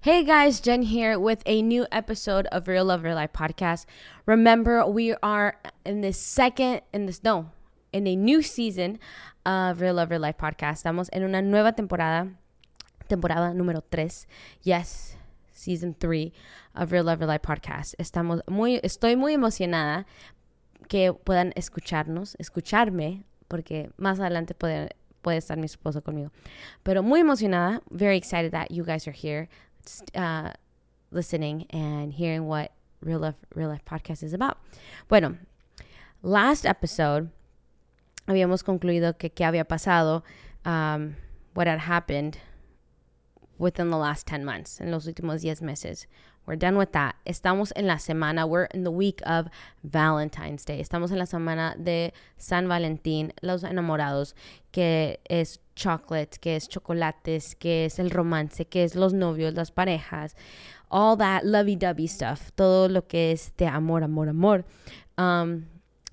Hey guys, Jen here with a new episode of Real Love Real Life podcast. Remember, we are in the second, in this, no, in a new season of Real Love Real Life podcast. Estamos en una nueva temporada, temporada número 3. Yes, season 3 of Real Love Real Life podcast. Estamos muy, estoy muy emocionada que puedan escucharnos, escucharme, porque más adelante puede, puede estar mi esposo conmigo. Pero muy emocionada, very excited that you guys are here uh, listening and hearing what Real Life, Real Life Podcast is about. Bueno, last episode habíamos concluido que qué había pasado, um, what had happened within the last 10 months, en los últimos 10 meses. We're done with that. Estamos en la semana, we're in the week of Valentine's Day. Estamos en la semana de San Valentín, los enamorados, que es chocolate, que es chocolates, que es el romance, que es los novios, las parejas, all that lovey-dovey stuff, todo lo que es de amor, amor, amor. Um,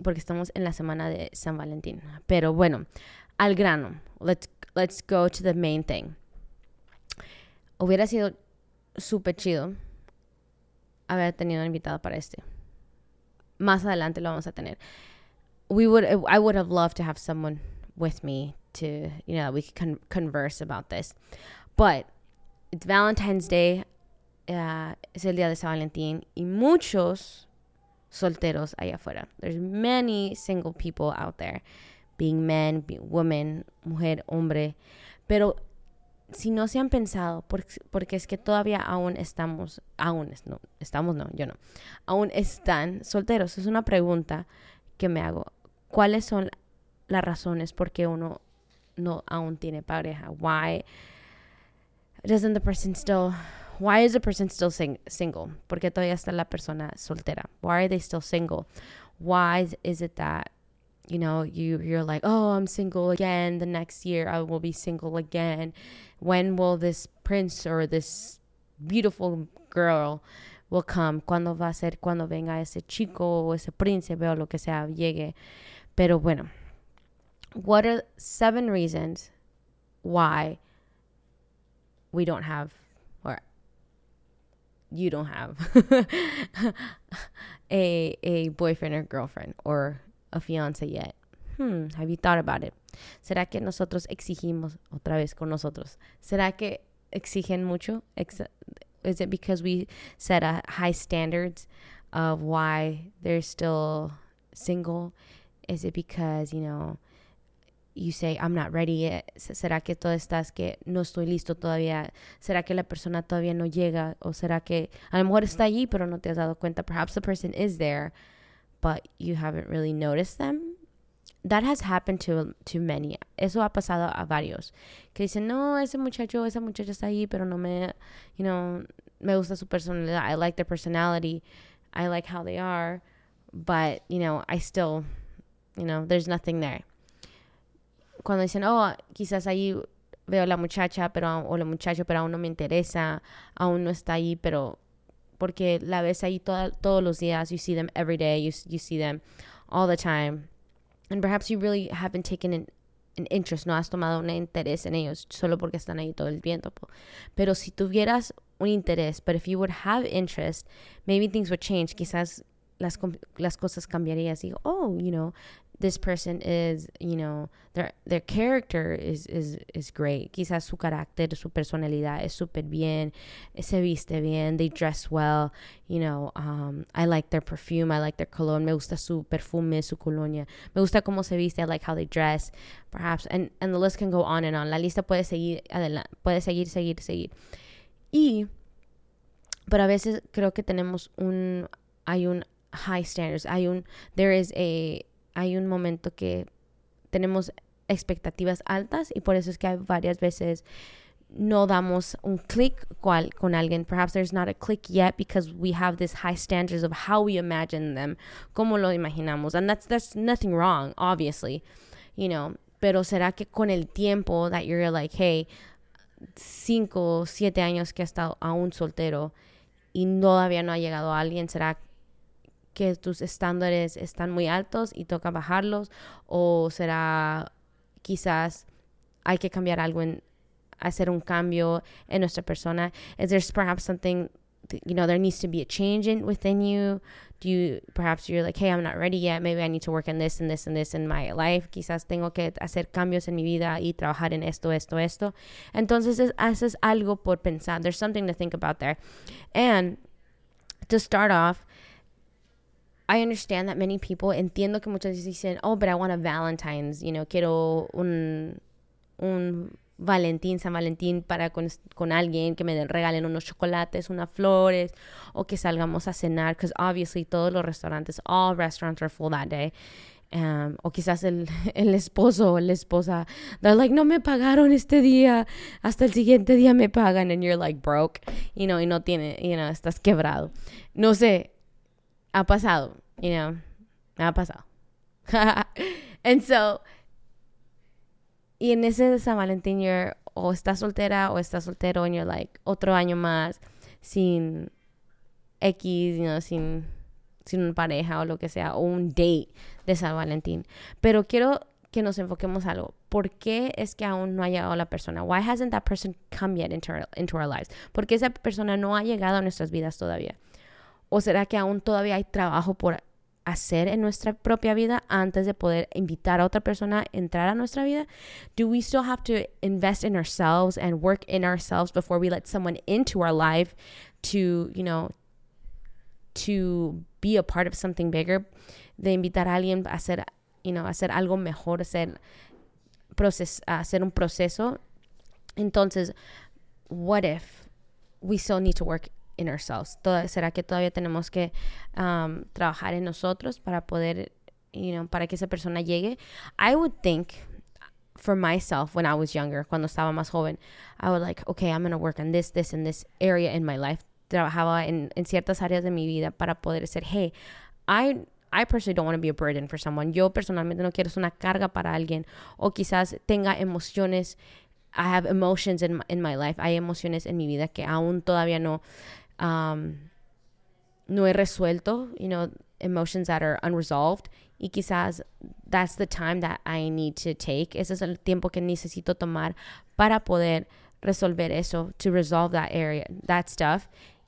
porque estamos en la semana de San Valentín. Pero bueno, al grano. Let's, let's go to the main thing. Hubiera sido súper chido haber tenido un invitado para este. Más adelante lo vamos a tener. We would, I would have loved to have someone with me to, you know, we could con converse about this. But it's Valentine's Day, uh, es el día de San Valentín, y muchos solteros allá afuera. There's many single people out there, being men, being women, mujer, hombre. Pero si no se han pensado, porque, porque, es que todavía aún estamos, aún, no, estamos no, yo no, aún están solteros. Es una pregunta que me hago. ¿Cuáles son las razones por qué uno no aún tiene pareja? Why doesn't the person still why is the person still sing single? ¿Por qué todavía está la persona soltera? Why are they still single? Why is it that you know you you're like oh i'm single again. The next year i will be single again. When will this prince or this beautiful girl will come? Cuando va a ser? Cuando venga ese chico o ese príncipe o lo que sea llegue? Pero bueno what are seven reasons why we don't have or you don't have a a boyfriend or girlfriend or a fiance yet. Hmm, have you thought about it? ¿Será que nosotros exigimos otra vez con nosotros? ¿Será que exigen mucho? Is it because we set a high standards of why they're still single? Is it because, you know, you say, I'm not ready yet? ¿Será que tú estás que no estoy listo todavía? ¿Será que la persona todavía no llega? ¿O será que a lo mejor está allí pero no te has dado cuenta? Perhaps the person is there, but you haven't really noticed them. That has happened to, to many. Eso ha pasado a varios. Que dicen, no, ese muchacho, esa muchacha está ahí, pero no me, you know, me gusta su personalidad. I like their personality. I like how they are. But, you know, I still, you know, there's nothing there. Cuando dicen, oh, quizás ahí veo la muchacha, pero, o la muchacho, pero aún no me interesa, aún no está ahí, pero porque la ves ahí toda, todos los días. You see them every day. You, you see them all the time. And perhaps you really haven't taken an, an interest, no has tomado un interés en ellos solo porque están ahí todo el tiempo. Pero si tuvieras un interés, but if you would have interest, maybe things would change. Quizás las, las cosas cambiarían. Digo, oh, you know, this person is, you know, their their character is is is great. Quizás su carácter, su personalidad es súper bien, se viste bien, they dress well, you know, um, I like their perfume, I like their cologne, me gusta su perfume, su colonia, me gusta cómo se viste, I like how they dress, perhaps, and, and the list can go on and on. La lista puede seguir adelante, puede seguir, seguir, seguir. Y, pero a veces creo que tenemos un, hay un high standards, hay un, there is a hay un momento que tenemos expectativas altas y por eso es que hay varias veces no damos un click con alguien. Perhaps there's not a click yet because we have this high standards of how we imagine them, como lo imaginamos. And that's, that's nothing wrong, obviously, you know. Pero será que con el tiempo that you're like, hey, cinco, siete años que he estado aún soltero y todavía no ha llegado alguien, será que tus estándares están muy altos y toca bajarlos o será quizás hay que cambiar algo en hacer un cambio en nuestra persona? Is there perhaps something, you know, there needs to be a change in within you? Do you, perhaps you're like, hey, I'm not ready yet. Maybe I need to work on this and this and this in my life. Quizás tengo que hacer cambios en mi vida y trabajar en esto, esto, esto. Entonces, es, haces algo por pensar. There's something to think about there. And to start off, I understand that many people, entiendo que muchas veces dicen, oh, but I want a Valentine's, you know, quiero un, un Valentín, San Valentín para con, con alguien, que me den, regalen unos chocolates, unas flores, o que salgamos a cenar, because obviously todos los restaurantes, all restaurants are full that day. Um, o quizás el, el esposo o la esposa, they're like, no me pagaron este día, hasta el siguiente día me pagan, and you're like broke, you know, y no tiene, you know, estás quebrado. No sé, ha pasado, you know, ha pasado. and so, y en ese San Valentín, you're, o estás soltera o estás soltero, and you're like, otro año más sin X, you know, sin, sin una pareja o lo que sea, o un date de San Valentín. Pero quiero que nos enfoquemos algo. ¿Por qué es que aún no ha llegado la persona? Why hasn't that person come yet into our, into our lives? ¿Por qué esa persona no ha llegado a nuestras vidas todavía? ¿O será que aún todavía hay trabajo por hacer en nuestra propia vida antes de poder invitar a otra persona a entrar a nuestra vida? Do we still have to invest in ourselves and work in ourselves before we let someone into our life to, you know, to be a part of something bigger? De invitar a alguien a hacer, you know, hacer algo mejor, hacer, proces hacer un proceso. Entonces, what if we still need to work in ourselves. ¿Será que todavía tenemos que um, trabajar en nosotros para poder, you know, para que esa persona llegue? I would think for myself when I was younger, cuando estaba más joven, I would like, okay, I'm going to work on this, this, and this area in my life. Trabajaba en, en ciertas áreas de mi vida para poder decir, hey, I I personally don't want to be a burden for someone. Yo personalmente no quiero ser una carga para alguien o quizás tenga emociones. I have emotions in my, in my life. Hay emociones en mi vida que aún todavía no um, no he resuelto, you know, emotions that are unresolved. Y quizás that's the time that I need to take. Ese es el tiempo que necesito tomar para poder resolver eso, to resolve that area, that stuff,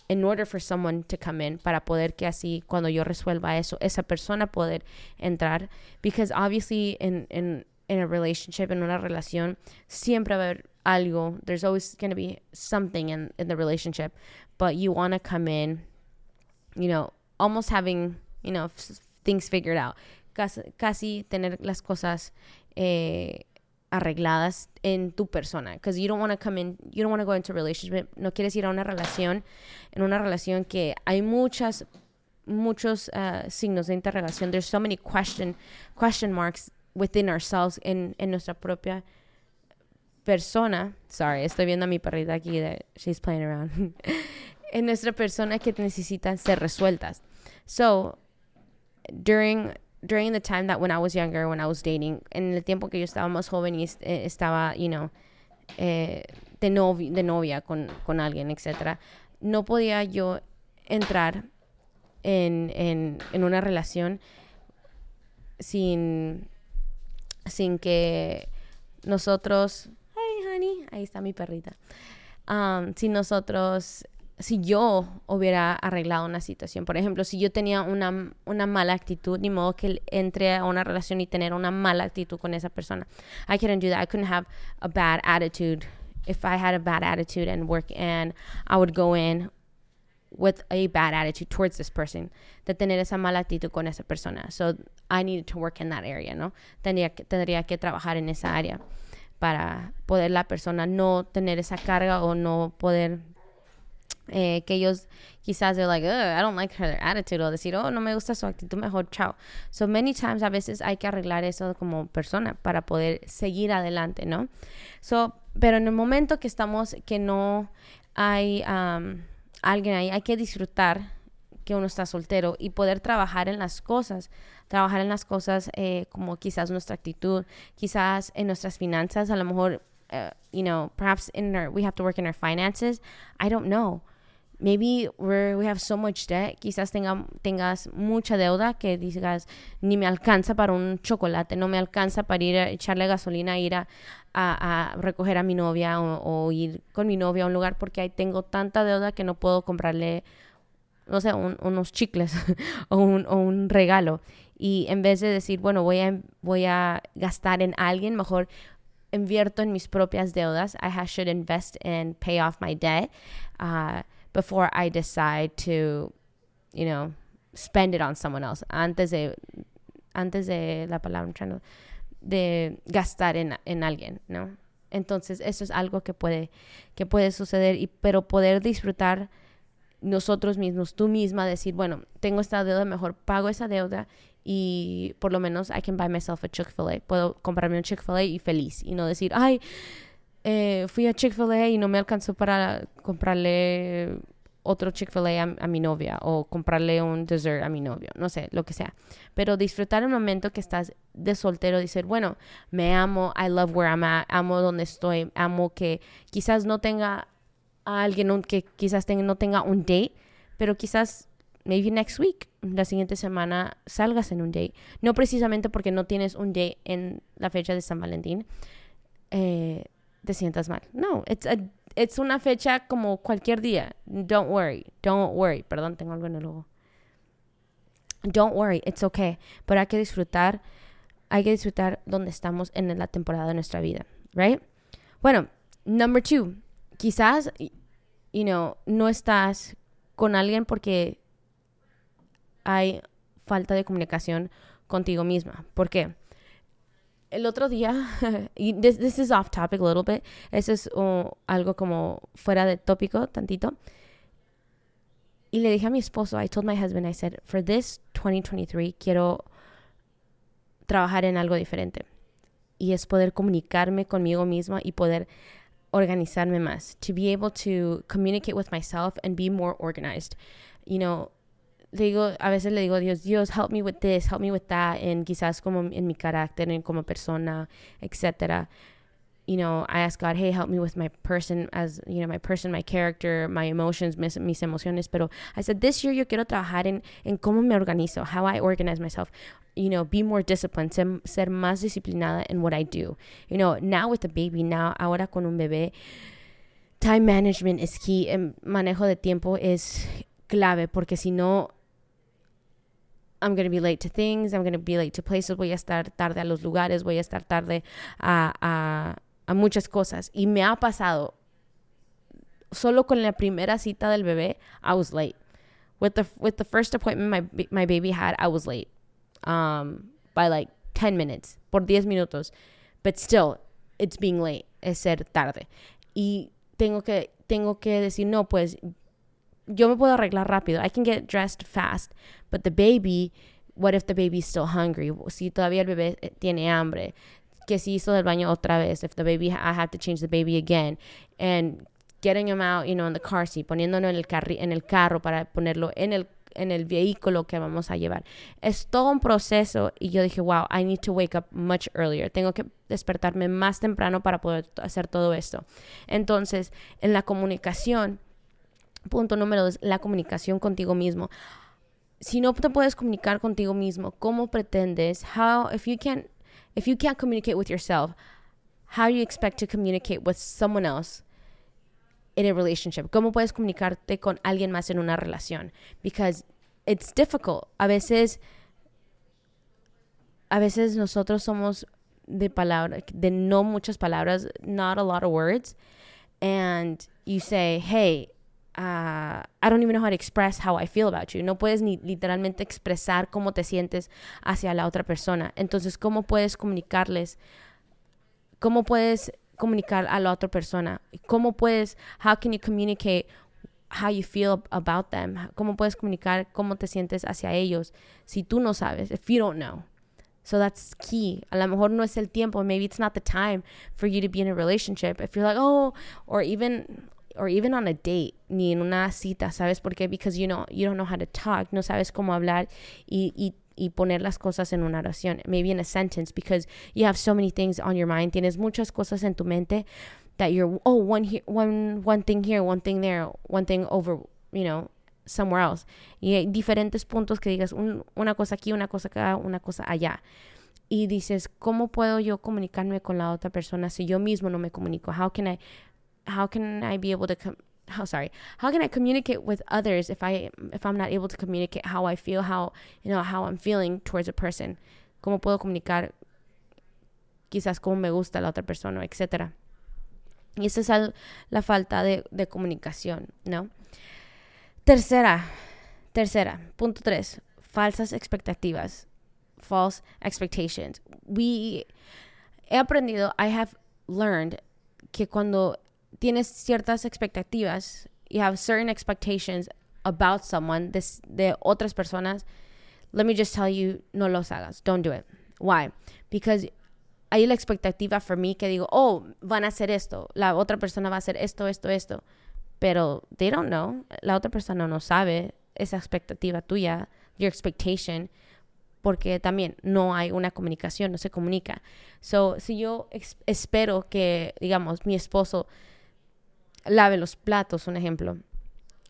in order for someone to come in, para poder que así, cuando yo resuelva eso, esa persona poder entrar. Because obviously, in, in, in a relationship, en una relación, siempre va a haber algo. There's always going to be something in, in the relationship but you want to come in, you know, almost having, you know, things figured out. Casi, casi tener las cosas eh, arregladas en tu persona. Because you don't want to come in, you don't want to go into a relationship. No quieres ir a una relación, en una relación que hay muchas, muchos uh, signos de interrogación. There's so many question, question marks within ourselves, en, en nuestra propia persona, sorry, estoy viendo a mi perrita aquí that she's playing around. en nuestra persona que necesitan ser resueltas. So, during during the time that when I was younger, when I was dating, en el tiempo que yo estaba más joven y eh, estaba, you know, eh, de, de novia con, con alguien, etc., no podía yo entrar en, en, en una relación sin, sin que nosotros ahí está mi perrita. si nosotros, si yo hubiera arreglado una situación, por ejemplo, si yo tenía una, una mala actitud, ni modo que entre a una relación y tener una mala actitud con esa persona. I couldn't do that. I couldn't have a bad attitude. If I had a bad attitude and work and I would go in with a bad attitude towards this person, de tener esa mala actitud con esa persona. So I needed to work in that area, ¿no? Tendría que, tendría que trabajar en esa área para poder la persona no tener esa carga o no poder eh, que ellos quizás they're like, I don't like her attitude o decir, oh, no me gusta su actitud, mejor chao. So many times a veces hay que arreglar eso como persona para poder seguir adelante, ¿no? So, pero en el momento que estamos, que no hay um, alguien ahí, hay que disfrutar que uno está soltero y poder trabajar en las cosas trabajar en las cosas eh, como quizás nuestra actitud, quizás en nuestras finanzas, a lo mejor, uh, you know, perhaps in our, we have to work in our finances. I don't know. maybe we're, we have so much debt, quizás tenga, tengas mucha deuda que digas, ni me alcanza para un chocolate, no me alcanza para ir a echarle gasolina, ir a, a, recoger a mi novia o, ir con mi novia a un lugar porque ahí tengo tanta deuda que no puedo comprarle, no sé, unos chicles o, un, o un regalo. Y en vez de decir, bueno, voy a, voy a gastar en alguien, mejor invierto en mis propias deudas. I should invest and pay off my debt uh, before I decide to, you know, spend it on someone else. Antes de, antes de la palabra, de gastar en, en alguien, ¿no? Entonces, eso es algo que puede, que puede suceder, y, pero poder disfrutar nosotros mismos, tú misma, decir, bueno, tengo esta deuda, mejor pago esa deuda y por lo menos I can buy myself a Chick-fil-A. Puedo comprarme un Chick-fil-A y feliz y no decir, ay, eh, fui a Chick-fil-A y no me alcanzó para comprarle otro Chick-fil-A a, mi novia o comprarle un dessert a mi novio, no sé, lo que sea. Pero disfrutar el momento que estás de soltero, decir, bueno, me amo, I love where I'm at, amo donde estoy, amo que quizás no tenga a alguien que quizás no tenga un date, pero quizás maybe next week, la siguiente semana salgas en un date. No precisamente porque no tienes un date en la fecha de San Valentín, eh, te sientas mal. No, it's una fecha como cualquier día. Don't worry, don't worry. Perdón, tengo algo en el ojo. Don't worry, it's okay. Pero hay que disfrutar, hay que disfrutar donde estamos en la temporada de nuestra vida, right? Bueno, number two, quizás, you know, no estás con alguien porque hay falta de comunicación contigo misma. ¿Por qué? El otro día, this, this, is off topic a little bit, eso es uh, algo como fuera de tópico tantito. Y le dije a mi esposo, I told my husband, I said, for this 2023 quiero trabajar en algo diferente. Y es poder comunicarme conmigo misma y poder organizarme más. To be able to communicate with myself and be more organized. You know, digo, a veces le digo Dios, Dios, help me with this, help me with that, en quizás como en mi carácter, en como persona, etcétera. You know, I ask God, hey, help me with my person, as, you know, my person, my character, my emotions, mis, mis emociones. Pero I said, this year yo quiero trabajar en, en cómo me organizo, how I organize myself. You know, be more disciplined, ser, ser más disciplinada in what I do. You know, now with the baby, now, ahora con un bebé, time management is key. El manejo de tiempo es clave porque si no, I'm going to be late to things, I'm going to be late to places, voy a estar tarde a los lugares, voy a estar tarde a, a, a muchas cosas. Y me ha pasado, solo con la primera cita del bebé, I was late. With the, with the first appointment my, my baby had, I was late um, by like 10 minutes, por 10 minutos. But still, it's being late, es ser tarde. Y tengo que, tengo que decir, no, pues yo me puedo arreglar rápido. I can get dressed fast. But the baby, what if the baby's still hungry? Si todavía el bebé eh, tiene hambre. Que si hizo del baño otra vez. If the baby, I have to change the baby again. And getting him out, you know, in the car seat. Poniéndolo en el, carri en el carro para ponerlo en el en el vehículo que vamos a llevar. Es todo un proceso y yo dije, wow, I need to wake up much earlier. Tengo que despertarme más temprano para poder hacer todo esto. Entonces, en la comunicación, Punto número dos, la comunicación contigo mismo. Si no te puedes comunicar contigo mismo, ¿cómo pretendes? How, if you can't, if you can't communicate with yourself, how do you expect to communicate with someone else in a relationship? ¿Cómo puedes comunicarte con alguien más en una relación? Because it's difficult. A veces, a veces nosotros somos de palabras, de no muchas palabras, not a lot of words, and you say, hey, uh, I don't even know how to express how I feel about you. No puedes ni literalmente expresar cómo te sientes hacia la otra persona. Entonces, ¿cómo puedes comunicarles? ¿Cómo puedes comunicar a la otra persona? ¿Cómo puedes, how can you communicate how you feel about them? ¿Cómo puedes comunicar cómo te sientes hacia ellos si tú no sabes, if you don't know? So that's key. A lo mejor no es el tiempo. Maybe it's not the time for you to be in a relationship. If you're like, oh, or even or even on a date, ni en una cita, ¿sabes por qué? Because you know, you don't know how to talk, no sabes cómo hablar y, y, y poner las cosas en una oración, maybe in a sentence, because you have so many things on your mind, tienes muchas cosas en tu mente that you're, oh, one here, one, one thing here, one thing there, one thing over, you know, somewhere else. Y hay diferentes puntos que digas un, una cosa aquí, una cosa acá, una cosa allá. Y dices, ¿cómo puedo yo comunicarme con la otra persona si yo mismo no me comunico? How can I, how can I be able to, how sorry, how can I communicate with others if I, if I'm not able to communicate how I feel, how, you know, how I'm feeling towards a person? ¿Cómo puedo comunicar quizás cómo me gusta la otra persona, etcétera? Y esa es la falta de, de comunicación, ¿no? Tercera, tercera, punto tres, falsas expectativas, false expectations. We, he aprendido, I have learned que cuando tienes ciertas expectativas, you have certain expectations about someone, de, de otras personas, let me just tell you, no los hagas. Don't do it. Why? Because hay la expectativa for me que digo, oh, van a hacer esto, la otra persona va a hacer esto, esto, esto pero they don't know. La otra persona no sabe esa expectativa tuya, your expectation, porque también no hay una comunicación, no se comunica. So, si yo espero que, digamos, mi esposo lave los platos, un ejemplo,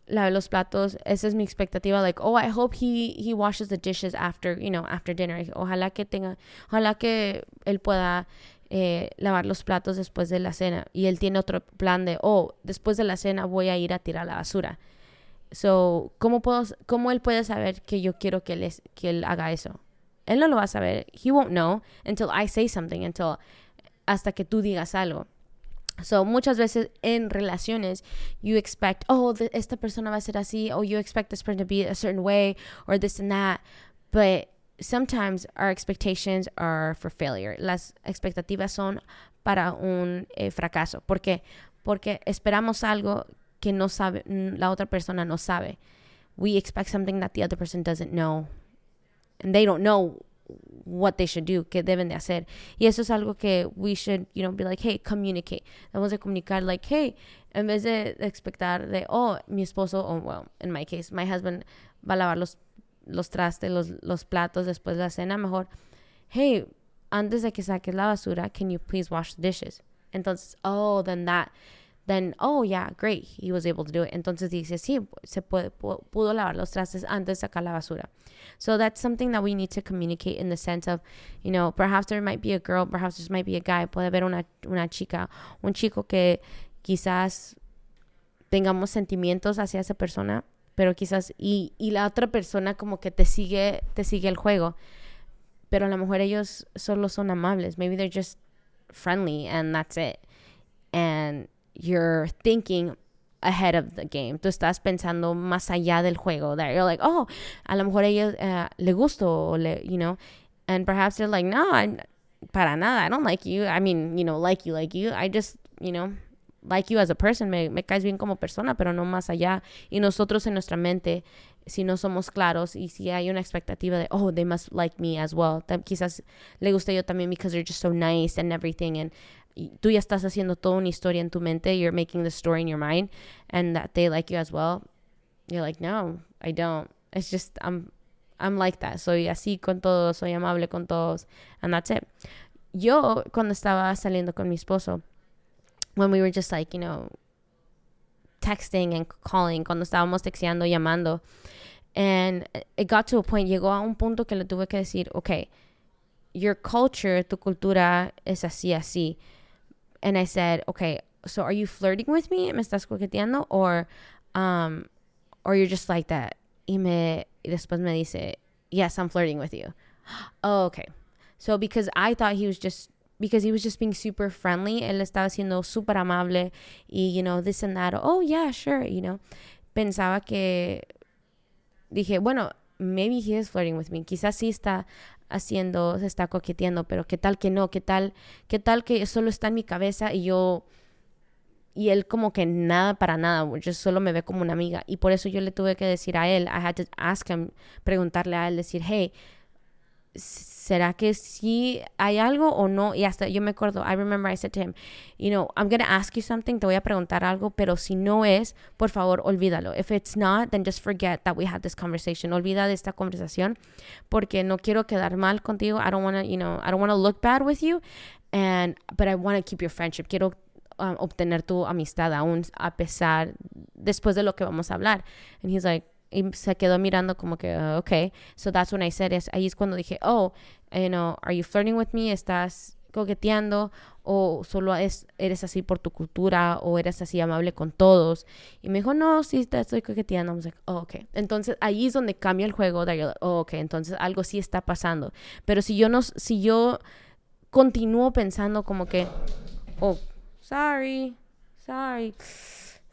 lave los platos, esa es mi expectativa, like, oh, I hope he, he washes the dishes after, you know, after dinner. Ojalá que tenga, ojalá que él pueda eh, lavar los platos después de la cena y él tiene otro plan de, oh, después de la cena voy a ir a tirar la basura. So, ¿cómo, puedo, ¿cómo él puede saber que yo quiero que él, que él haga eso? Él no lo va a saber. He won't know until I say something, until hasta que tú digas algo. So, muchas veces en relaciones, you expect, oh, esta persona va a ser así, or you expect this person to be a certain way, or this and that. But sometimes our expectations are for failure. Las expectativas son para un eh, fracaso. ¿Por qué? Porque esperamos algo que no sabe, la otra persona no sabe. We expect something that the other person doesn't know. And they don't know what they should do, qué deben de hacer. Y eso es algo que we should, you know, be like, hey, communicate. Debemos de comunicar, like, hey, en vez de expectar de, oh, mi esposo, oh, well, in my case, my husband va a lavar los los trastes, los, los platos después de la cena, mejor, hey, antes de que saques la basura, can you please wash the dishes? Entonces, oh, then that, then, oh, yeah, great, he was able to do it. Entonces dice, sí, se puede, pudo lavar los trastes antes de sacar la basura. So that's something that we need to communicate in the sense of, you know, perhaps there might be a girl, perhaps there might be a guy, puede haber una, una chica, un chico que quizás tengamos sentimientos hacia esa persona pero quizás y, y la otra persona como que te sigue te sigue el juego pero a lo mejor ellos solo son amables maybe they're just friendly and that's it and you're thinking ahead of the game. Tú estás pensando más allá del juego that you're like oh a lo mejor a ellos uh, le gusto le you know and perhaps they're like no I'm, para nada I don't like you. I mean you know like you like you. I just you know like you as a person, me, me caes bien como persona, pero no más allá. Y nosotros en nuestra mente, si no somos claros y si hay una expectativa de, oh, they must like me as well, quizás le guste yo también because they're just so nice and everything. And tú ya estás haciendo toda una historia en tu mente, you're making the story in your mind, and that they like you as well. You're like, no, I don't. It's just, I'm, I'm like that. Soy así con todos, soy amable con todos, and that's it. Yo, cuando estaba saliendo con mi esposo, when we were just like, you know, texting and calling, cuando estábamos texteando, llamando. And it got to a point, llegó a un punto que le tuve que decir, okay, your culture, tu cultura es así, así. And I said, okay, so are you flirting with me? ¿Me estás coqueteando? Or, um, or you're just like that. Y, me, y después me dice, yes, I'm flirting with you. Oh, okay. So because I thought he was just because he was just being super friendly. Él estaba siendo súper amable y, you know, this and that. Oh, yeah, sure, you know. Pensaba que, dije, bueno, maybe he is flirting with me. Quizás sí está haciendo, se está coqueteando, pero qué tal que no, qué tal, qué tal que solo está en mi cabeza y yo, y él como que nada para nada, yo solo me ve como una amiga. Y por eso yo le tuve que decir a él, I had to ask him, preguntarle a él, decir, hey, ¿será que sí hay algo o no? Y hasta yo me acuerdo, I remember I said to him, you know, I'm going to ask you something, te voy a preguntar algo, pero si no es, por favor, olvídalo. If it's not, then just forget that we had this conversation. Olvida de esta conversación porque no quiero quedar mal contigo. I don't want to, you know, I don't want to look bad with you. And, but I want to keep your friendship. Quiero um, obtener tu amistad aún a pesar después de lo que vamos a hablar. And he's like, y se quedó mirando como que, uh, okay. So that's when I said it. Ahí es cuando dije, oh, you know, are you flirting with me? ¿Estás coqueteando? ¿O solo es, eres así por tu cultura? ¿O eres así amable con todos? Y me dijo, no, sí, te estoy coqueteando. I was like, oh, okay. Entonces ahí es donde cambia el juego. Like, oh, okay. Entonces algo sí está pasando. Pero si yo no, si yo continúo pensando como que, oh, sorry, sorry.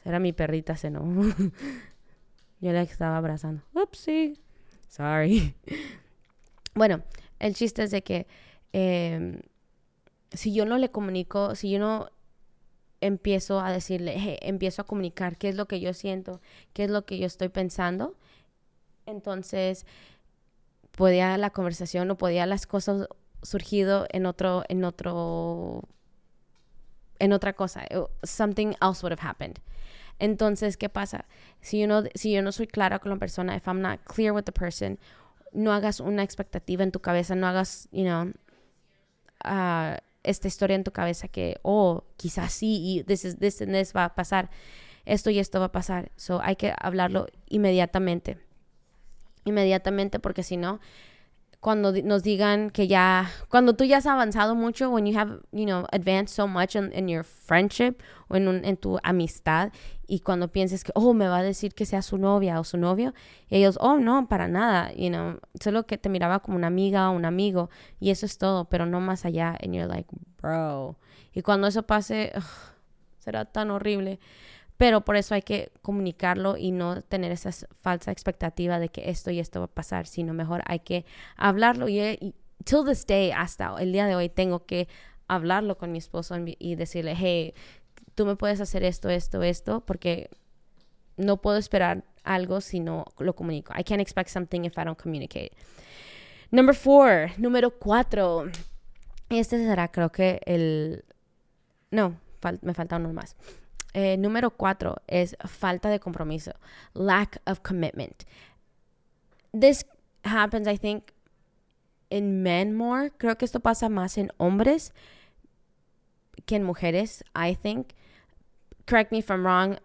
Era mi perrita, se no. Yo la estaba abrazando. Upsi. Sorry. Bueno, el chiste es de que em, si yo no le comunico, si yo no empiezo a decirle, empiezo a comunicar qué es lo que yo siento, qué es lo que yo estoy pensando, entonces podía la conversación o podía las cosas surgido en otro, en otro, en otra cosa. Something else would have happened. Entonces, ¿qué pasa? Si yo no, si yo no soy clara con la persona, if I'm not clear with the person, no hagas una expectativa en tu cabeza, no hagas, you know, uh, esta historia en tu cabeza que, oh, quizás sí, y this, is, this and this va a pasar, esto y esto va a pasar. So, hay que hablarlo inmediatamente. Inmediatamente, porque si no, cuando nos digan que ya, cuando tú ya has avanzado mucho, when you have, you know, advanced so much in, your friendship o en, en, tu amistad, y cuando pienses que, oh, me va a decir que sea su novia o su novio, ellos, oh, no, para nada, you know, solo que te miraba como una amiga o un amigo, y eso es todo, pero no más allá, and you're like, bro. Y cuando eso pase, será tan horrible. Pero por eso hay que comunicarlo y no tener esa falsa expectativa de que esto y esto va a pasar, sino mejor hay que hablarlo. Y, till this day, hasta el día de hoy, tengo que hablarlo con mi esposo y decirle, hey, tú me puedes hacer esto, esto, esto, porque no puedo esperar algo si no lo comunico. I can't expect something if I don't communicate. Number four, número cuatro. Este será, creo que el. No, me falta uno más. Eh, número cuatro es falta de compromiso, lack of commitment. This happens, I think, in men more. Creo que esto pasa más en hombres que en mujeres, I think. Correct me if I'm wrong.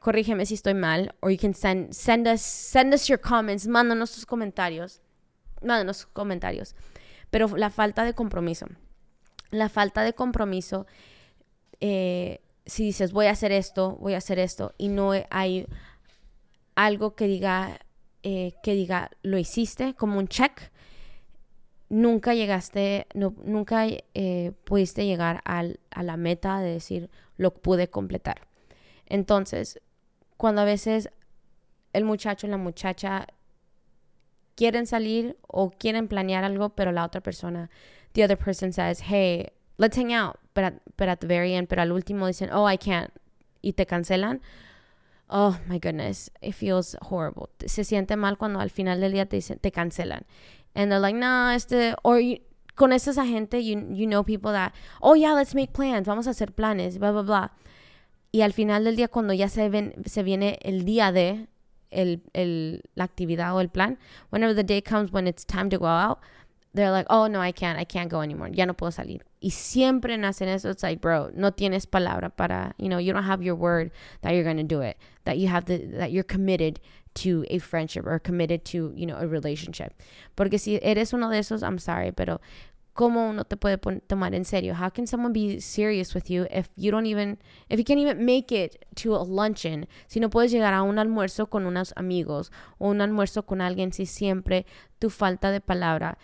Corrígeme si estoy mal. Or you can send, send, us, send us your comments. Mándanos tus comentarios. Mándanos comentarios. Pero la falta de compromiso. La falta de compromiso eh, si dices voy a hacer esto, voy a hacer esto y no hay algo que diga eh, que diga lo hiciste como un check, nunca llegaste, no, nunca eh, pudiste llegar al, a la meta de decir lo pude completar. Entonces, cuando a veces el muchacho y la muchacha quieren salir o quieren planear algo, pero la otra persona, the other person says, hey, let's hang out, pero, pero at the very end, pero al último dicen, oh, I can't, y te cancelan. Oh my goodness, it feels horrible. Se siente mal cuando al final del día te dicen, te cancelan. And they're like, no, este, or con esa gente, you, you know people that, oh yeah, let's make plans, vamos a hacer planes, blah, blah, blah. Y al final del día, cuando ya se, ven, se viene el día de el, el, la actividad o el plan, whenever the day comes when it's time to go out, they're like, oh, no, I can't, I can't go anymore, ya no puedo salir. Y siempre nacen eso, it's like, bro, no tienes palabra para, you know, you don't have your word that you're going to do it, that you have the, that you're committed to a friendship or committed to, you know, a relationship. Porque si eres uno de esos, I'm sorry, pero ¿cómo uno te puede tomar en serio? How can someone be serious with you if you don't even, if you can't even make it to a luncheon? Si no puedes llegar a un almuerzo con unos amigos o un almuerzo con alguien, si siempre tu falta de palabra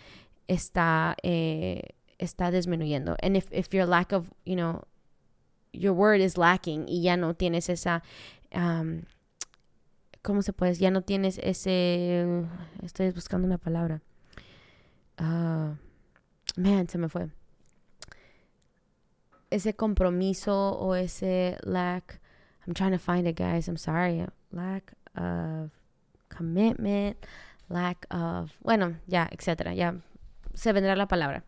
está, eh, está disminuyendo. And if, if your lack of, you know, your word is lacking y ya no tienes esa, um, ¿cómo se puede? Ya no tienes ese, estoy buscando una palabra. Uh, man, se me fue. Ese compromiso o ese lack, I'm trying to find it, guys. I'm sorry. Lack of commitment, lack of, bueno, ya, etcétera. Ya se vendrá la palabra,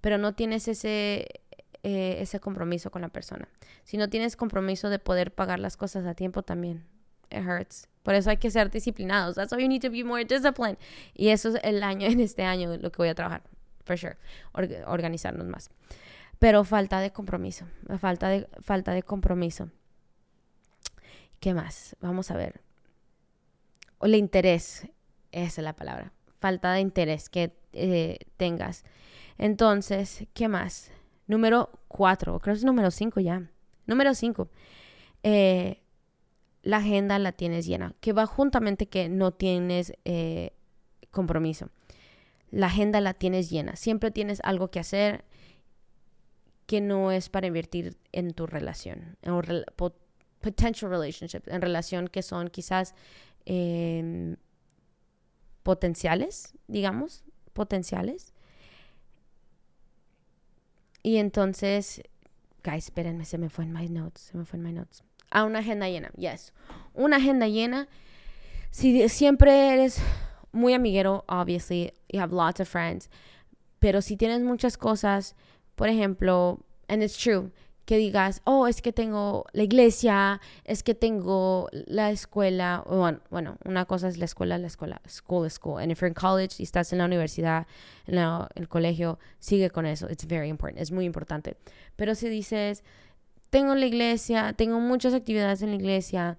pero no tienes ese, eh, ese compromiso con la persona. Si no tienes compromiso de poder pagar las cosas a tiempo también, it hurts. Por eso hay que ser disciplinados. That's why you need to be more disciplined. Y eso es el año, en este año, lo que voy a trabajar, for sure. organizarnos más. Pero falta de compromiso, falta de, falta de compromiso. ¿Qué más? Vamos a ver. O el interés, esa es la palabra. Falta de interés que eh, tengas. Entonces, ¿qué más? Número cuatro, creo que es número cinco ya. Número cinco. Eh, la agenda la tienes llena, que va juntamente que no tienes eh, compromiso. La agenda la tienes llena, siempre tienes algo que hacer que no es para invertir en tu relación, en potential relationships, en relación que son quizás em, potenciales, digamos, potenciales. Y entonces, guys, espérenme, se me fue en my notes, se me fue en my notes a una agenda llena. Yes. Una agenda llena. Si siempre eres muy amiguero, obviously, you have lots of friends. Pero si tienes muchas cosas, por ejemplo, and it's true, que digas, oh, es que tengo la iglesia, es que tengo la escuela. Bueno, bueno, una cosa es la escuela, la escuela, school school. And if you're in college y estás en la universidad, en el colegio, sigue con eso. It's very important, es muy importante. Pero si dices, tengo la iglesia, tengo muchas actividades en la iglesia,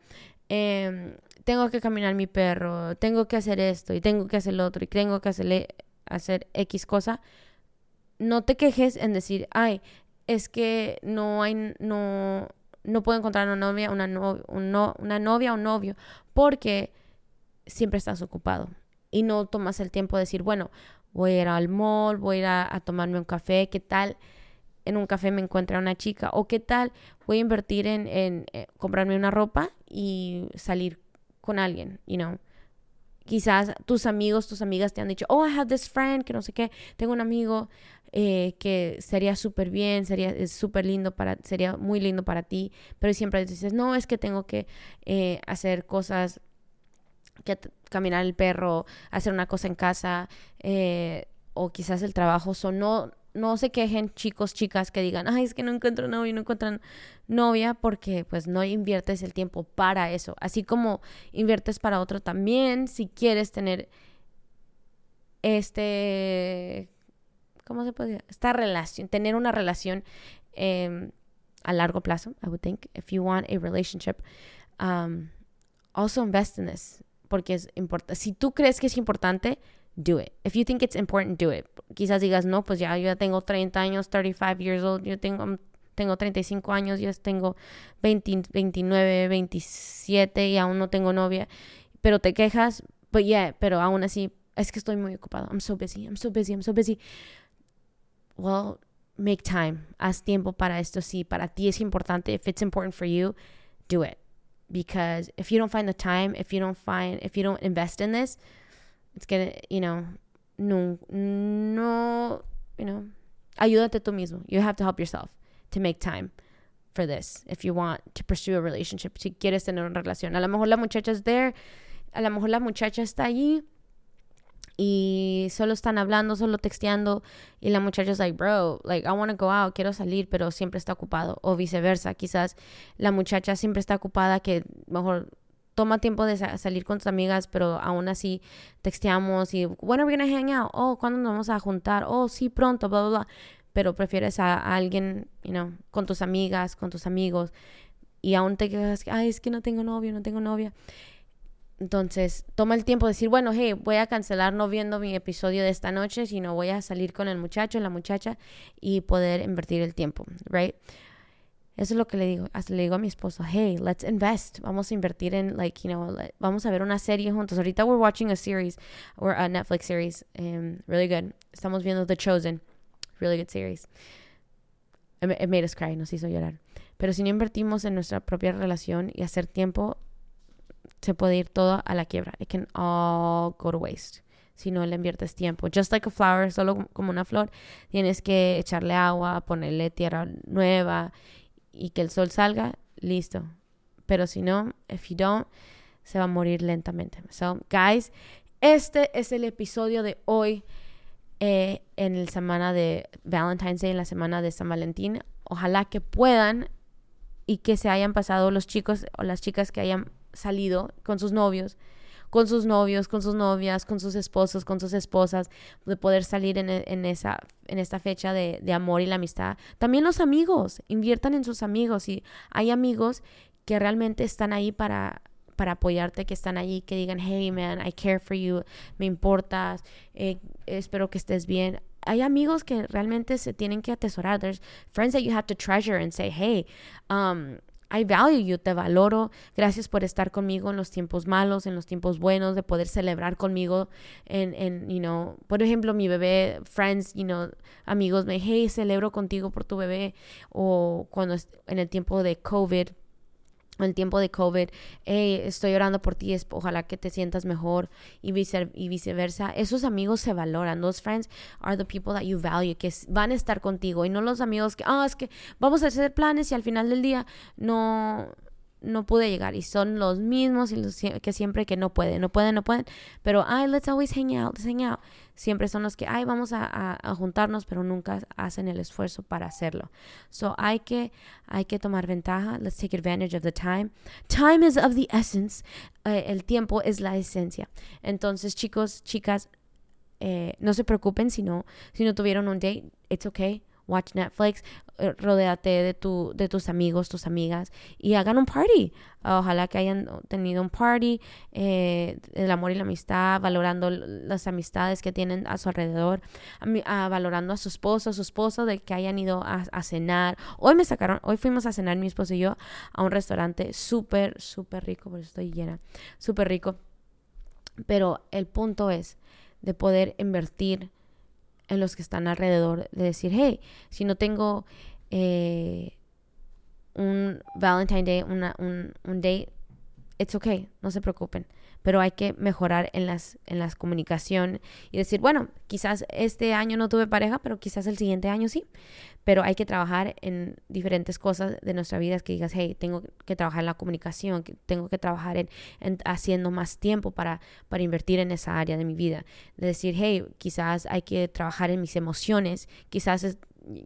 em, tengo que caminar mi perro, tengo que hacer esto y tengo que hacer lo otro y tengo que hacerle, hacer X cosa, no te quejes en decir, ay, es que no hay, no, no puedo encontrar una novia, una, una novia o un novio, porque siempre estás ocupado y no tomas el tiempo de decir, bueno, voy a ir al mall, voy a ir a tomarme un café, ¿qué tal? en un café me encuentra una chica o qué tal voy a invertir en, en, eh, comprarme una ropa y salir con alguien, you know. Quizás tus amigos, tus amigas te han dicho, oh, I have this friend, que no sé qué, tengo un amigo eh, que sería súper bien, sería súper lindo para, sería muy lindo para ti, pero siempre dices, no, es que tengo que eh, hacer cosas, que caminar el perro, hacer una cosa en casa, o quizás el trabajo, son no no se quejen chicos, chicas que digan, ay, es que no encuentro novio, no encuentran novia, porque pues no inviertes el tiempo para eso. Así como inviertes para otro también, si quieres tener este, ¿cómo se decir? Esta relación, tener una relación em, a largo plazo, I would think, if you want a relationship, um, also invest in this, porque es importante. Si tú crees que es importante, do it. If you think it's important, do it. Quizás digas, no, pues ya yo ya tengo 30 años, 35 years old, yo tengo, mm, tengo 35 años, yo tengo 20, 29, 27 y aún no tengo novia. Pero te quejas, but yeah, pero aún así, es que estoy muy ocupado. I'm so busy, I'm so busy, I'm so busy. Well, make time. Haz tiempo para esto. Si para ti es importante, if it's important for you, do it. Because if you don't find the time, if you don't find, if you don't invest in this, it's gonna, you know, no, no, you know, ayúdate tú mismo. You have to help yourself to make time for this if you want to pursue a relationship, si quieres tener una relación. A lo mejor la muchacha es a lo mejor la muchacha está allí y solo están hablando, solo texteando y la muchacha es like, bro, like I want to go out, quiero salir, pero siempre está ocupado o viceversa, quizás la muchacha siempre está ocupada que mejor toma tiempo de salir con tus amigas, pero aún así texteamos y, when are we hang out? Oh, ¿cuándo nos vamos a juntar? Oh, sí, pronto, bla, bla, bla. Pero prefieres a, alguien, you know, con tus amigas, con tus amigos, y aún te quedas, ay, es que no tengo novio, no tengo novia. Entonces, toma el tiempo de decir, bueno, hey, voy a cancelar no viendo mi episodio de esta noche, sino voy a salir con el muchacho, la muchacha y poder invertir el tiempo, right? Eso es lo que le digo, hasta le digo a mi esposo, hey, let's invest, vamos a invertir en, like, you know, vamos a ver una serie juntos. Ahorita we're watching a series, or a Netflix series, um, really good. Estamos viendo The Chosen, really good series. It, made us cry, nos hizo llorar. Pero si no invertimos en nuestra propia relación y hacer tiempo, se puede ir todo a la quiebra. It can all go to waste si no le inviertes tiempo. Just like a flower, solo como una flor, tienes que echarle agua, ponerle tierra nueva y que el sol salga, listo. Pero si no, if you don't, se va a morir lentamente. So, guys, este es el episodio de hoy eh, en la semana de Valentine's Day, en la semana de San Valentín. Ojalá que puedan y que se hayan pasado los chicos o las chicas que hayan salido con sus novios con sus novios, con sus novias, con sus esposos, con sus esposas, de poder salir en, en esa, en esta fecha de, de amor y la amistad. También los amigos, inviertan en sus amigos. Y hay amigos que realmente están ahí para para apoyarte, que están allí, que digan, hey man, I care for you, me importas, eh, espero que estés bien. Hay amigos que realmente se tienen que atesorar. There's friends that you have to treasure and say, hey, um, I value you, te valoro. Gracias por estar conmigo en los tiempos malos, en los tiempos buenos, de poder celebrar conmigo. En, en you know, por ejemplo, mi bebé, friends, you know, amigos me, hey, celebro contigo por tu bebé. O cuando en el tiempo de COVID, el tiempo de COVID, hey, estoy orando por ti, ojalá que te sientas mejor y, y viceversa. Esos amigos se valoran. Those friends are the people that you value, que van a estar contigo y no los amigos que, ah, es que vamos a hacer planes y al final del día no, no pude llegar y son los mismos y los que siempre que no pueden, no pueden, no pueden, pero ay, let's always hang out, let's hang out. Siempre son los que, ay, vamos a, a, juntarnos, pero nunca hacen el esfuerzo para hacerlo. So hay que, hay que tomar ventaja, let's take advantage of the time. Time is of the essence, eh, el tiempo es la esencia. Entonces, chicos, chicas, eh, no se preocupen si no, si no tuvieron un date, it's okay watch Netflix, eh, rodeate de, tu, de tus amigos, tus amigas y hagan un party. Ojalá que hayan tenido un party, eh, el amor y la amistad, valorando las amistades que tienen a su alrededor, valorando a su esposo, a su esposo, de que hayan ido a, cenar. Hoy me sacaron, hoy fuimos a cenar mi esposo y yo a un restaurante súper, súper rico, porque estoy llena, súper rico. Pero el punto es de poder invertir en los que están alrededor, de decir, hey, si no tengo eh, un Valentine Day, una, un, un date, it's okay, no se preocupen pero hay que mejorar en las, en las comunicación y decir, bueno, quizás este año no tuve pareja, pero quizás el siguiente año sí, pero hay que trabajar en diferentes cosas de nuestra vida, que digas, hey, tengo que trabajar en la comunicación, tengo que trabajar en, haciendo más tiempo para, para invertir en esa área de mi vida, de decir, hey, quizás hay que trabajar en mis emociones, quizás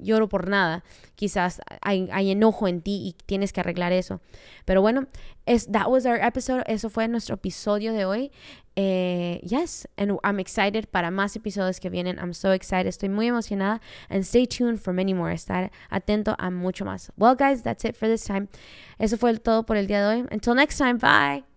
lloro por nada, quizás hay, hay, enojo en ti y tienes que arreglar eso. Pero bueno, es, that was our episode, eso fue nuestro episodio de hoy. Eh, yes, and I'm excited para más episodios que vienen. I'm so excited, estoy muy emocionada. And stay tuned for many more, estar atento a mucho más. Well, guys, that's it for this time. Eso fue todo por el día de hoy. Until next time, bye.